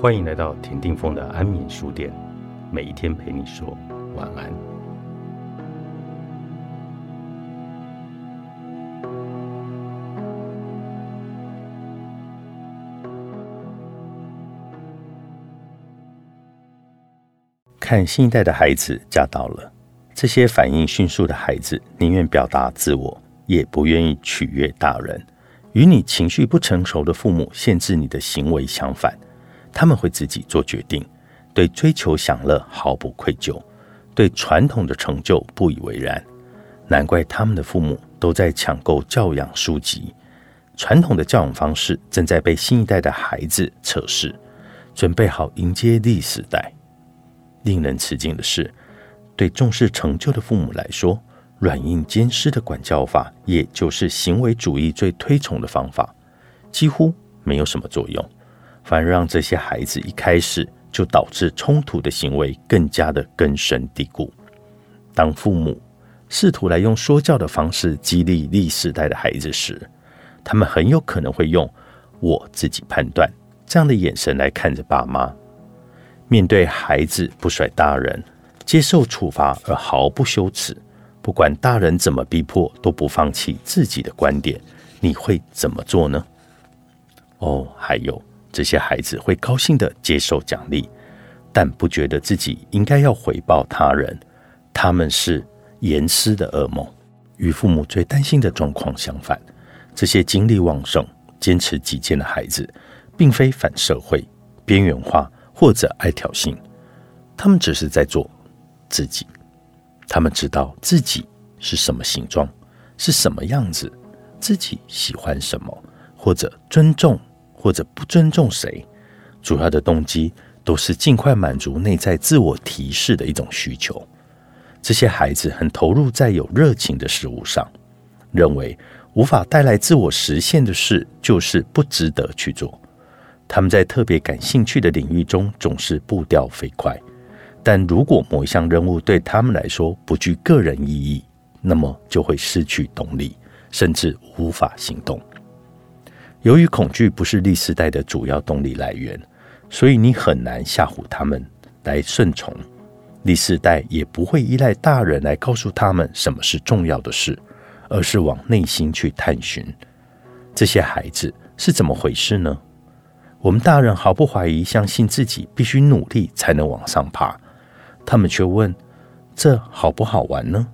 欢迎来到田定峰的安眠书店，每一天陪你说晚安。看新一代的孩子驾到了，这些反应迅速的孩子宁愿表达自我，也不愿意取悦大人。与你情绪不成熟的父母限制你的行为相反。他们会自己做决定，对追求享乐毫不愧疚，对传统的成就不以为然。难怪他们的父母都在抢购教养书籍。传统的教养方式正在被新一代的孩子测试，准备好迎接历史代。令人吃惊的是，对重视成就的父母来说，软硬兼施的管教法，也就是行为主义最推崇的方法，几乎没有什么作用。反而让这些孩子一开始就导致冲突的行为更加的根深蒂固。当父母试图来用说教的方式激励历世代的孩子时，他们很有可能会用“我自己判断”这样的眼神来看着爸妈。面对孩子不甩大人、接受处罚而毫不羞耻，不管大人怎么逼迫都不放弃自己的观点，你会怎么做呢？哦，还有。这些孩子会高兴的接受奖励，但不觉得自己应该要回报他人。他们是严师的噩梦。与父母最担心的状况相反，这些精力旺盛、坚持己见的孩子，并非反社会、边缘化或者爱挑衅。他们只是在做自己。他们知道自己是什么形状，是什么样子，自己喜欢什么，或者尊重。或者不尊重谁，主要的动机都是尽快满足内在自我提示的一种需求。这些孩子很投入在有热情的事物上，认为无法带来自我实现的事就是不值得去做。他们在特别感兴趣的领域中总是步调飞快，但如果某一项任务对他们来说不具个人意义，那么就会失去动力，甚至无法行动。由于恐惧不是历世代的主要动力来源，所以你很难吓唬他们来顺从。历世代也不会依赖大人来告诉他们什么是重要的事，而是往内心去探寻这些孩子是怎么回事呢？我们大人毫不怀疑，相信自己必须努力才能往上爬，他们却问：这好不好玩呢？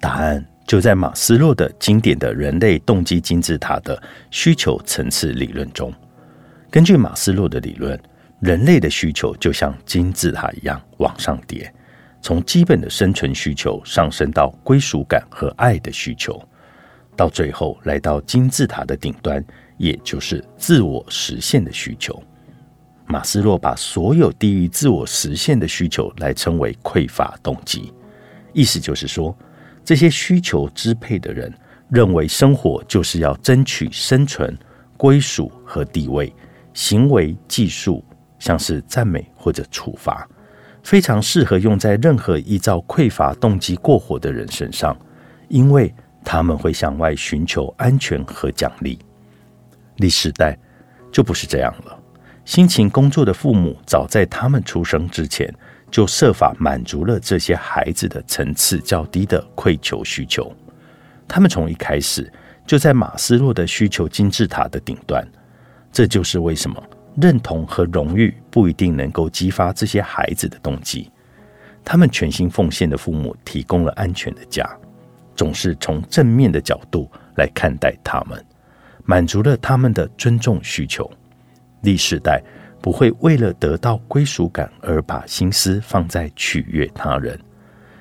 答案。就在马斯洛的经典的人类动机金字塔的需求层次理论中，根据马斯洛的理论，人类的需求就像金字塔一样往上叠，从基本的生存需求上升到归属感和爱的需求，到最后来到金字塔的顶端，也就是自我实现的需求。马斯洛把所有低于自我实现的需求来称为匮乏动机，意思就是说。这些需求支配的人认为，生活就是要争取生存、归属和地位。行为技术像是赞美或者处罚，非常适合用在任何依照匮乏动机过活的人身上，因为他们会向外寻求安全和奖励。历史代就不是这样了。辛勤工作的父母，早在他们出生之前。就设法满足了这些孩子的层次较低的愧求需求。他们从一开始就在马斯洛的需求金字塔的顶端。这就是为什么认同和荣誉不一定能够激发这些孩子的动机。他们全心奉献的父母提供了安全的家，总是从正面的角度来看待他们，满足了他们的尊重需求。历世代。不会为了得到归属感而把心思放在取悦他人，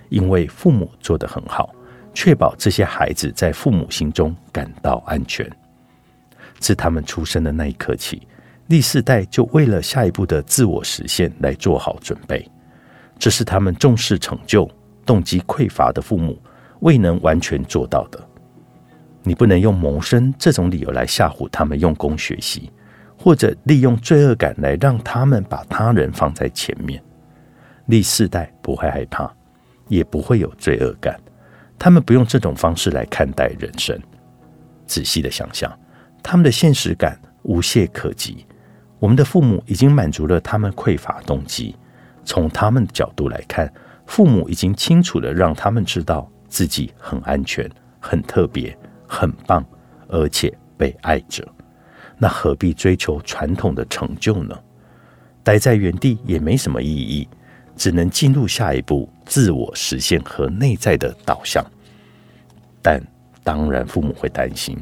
因为父母做得很好，确保这些孩子在父母心中感到安全。自他们出生的那一刻起，第四代就为了下一步的自我实现来做好准备。这是他们重视成就、动机匮乏的父母未能完全做到的。你不能用谋生这种理由来吓唬他们用功学习。或者利用罪恶感来让他们把他人放在前面，第四代不会害怕，也不会有罪恶感，他们不用这种方式来看待人生。仔细的想想，他们的现实感无懈可击。我们的父母已经满足了他们匮乏动机，从他们的角度来看，父母已经清楚的让他们知道自己很安全、很特别、很棒，而且被爱着。那何必追求传统的成就呢？待在原地也没什么意义，只能进入下一步自我实现和内在的导向。但当然，父母会担心，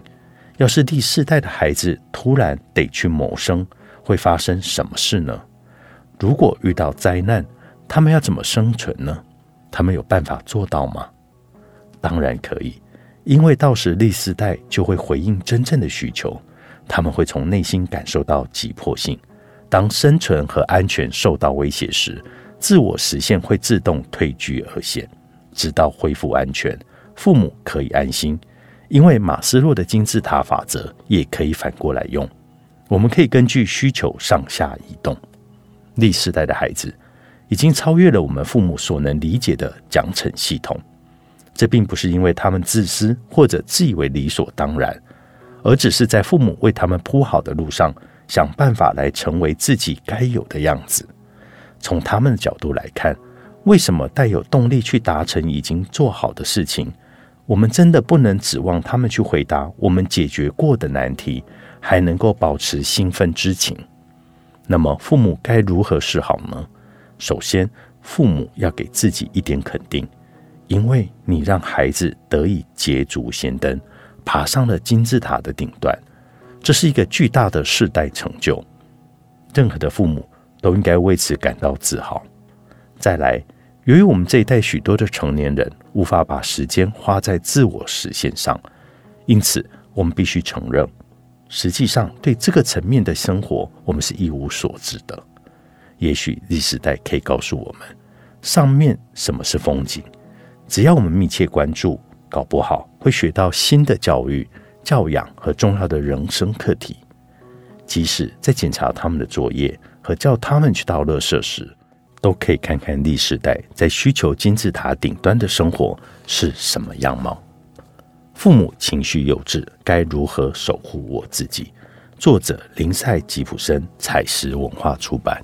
要是第四代的孩子突然得去谋生。会发生什么事呢？如果遇到灾难，他们要怎么生存呢？他们有办法做到吗？当然可以，因为到时第四代就会回应真正的需求，他们会从内心感受到急迫性。当生存和安全受到威胁时，自我实现会自动退居二线，直到恢复安全，父母可以安心。因为马斯洛的金字塔法则也可以反过来用。我们可以根据需求上下移动。历世代的孩子已经超越了我们父母所能理解的奖惩系统。这并不是因为他们自私或者自以为理所当然，而只是在父母为他们铺好的路上，想办法来成为自己该有的样子。从他们的角度来看，为什么带有动力去达成已经做好的事情？我们真的不能指望他们去回答我们解决过的难题。还能够保持兴奋之情，那么父母该如何是好呢？首先，父母要给自己一点肯定，因为你让孩子得以捷足先登，爬上了金字塔的顶端，这是一个巨大的世代成就。任何的父母都应该为此感到自豪。再来，由于我们这一代许多的成年人无法把时间花在自我实现上，因此我们必须承认。实际上，对这个层面的生活，我们是一无所知的。也许历史代可以告诉我们，上面什么是风景。只要我们密切关注，搞不好会学到新的教育、教养和重要的人生课题。即使在检查他们的作业和叫他们去到乐社时，都可以看看历史代在需求金字塔顶端的生活是什么样貌。父母情绪幼稚，该如何守护我自己？作者：林赛吉普森，采石文化出版。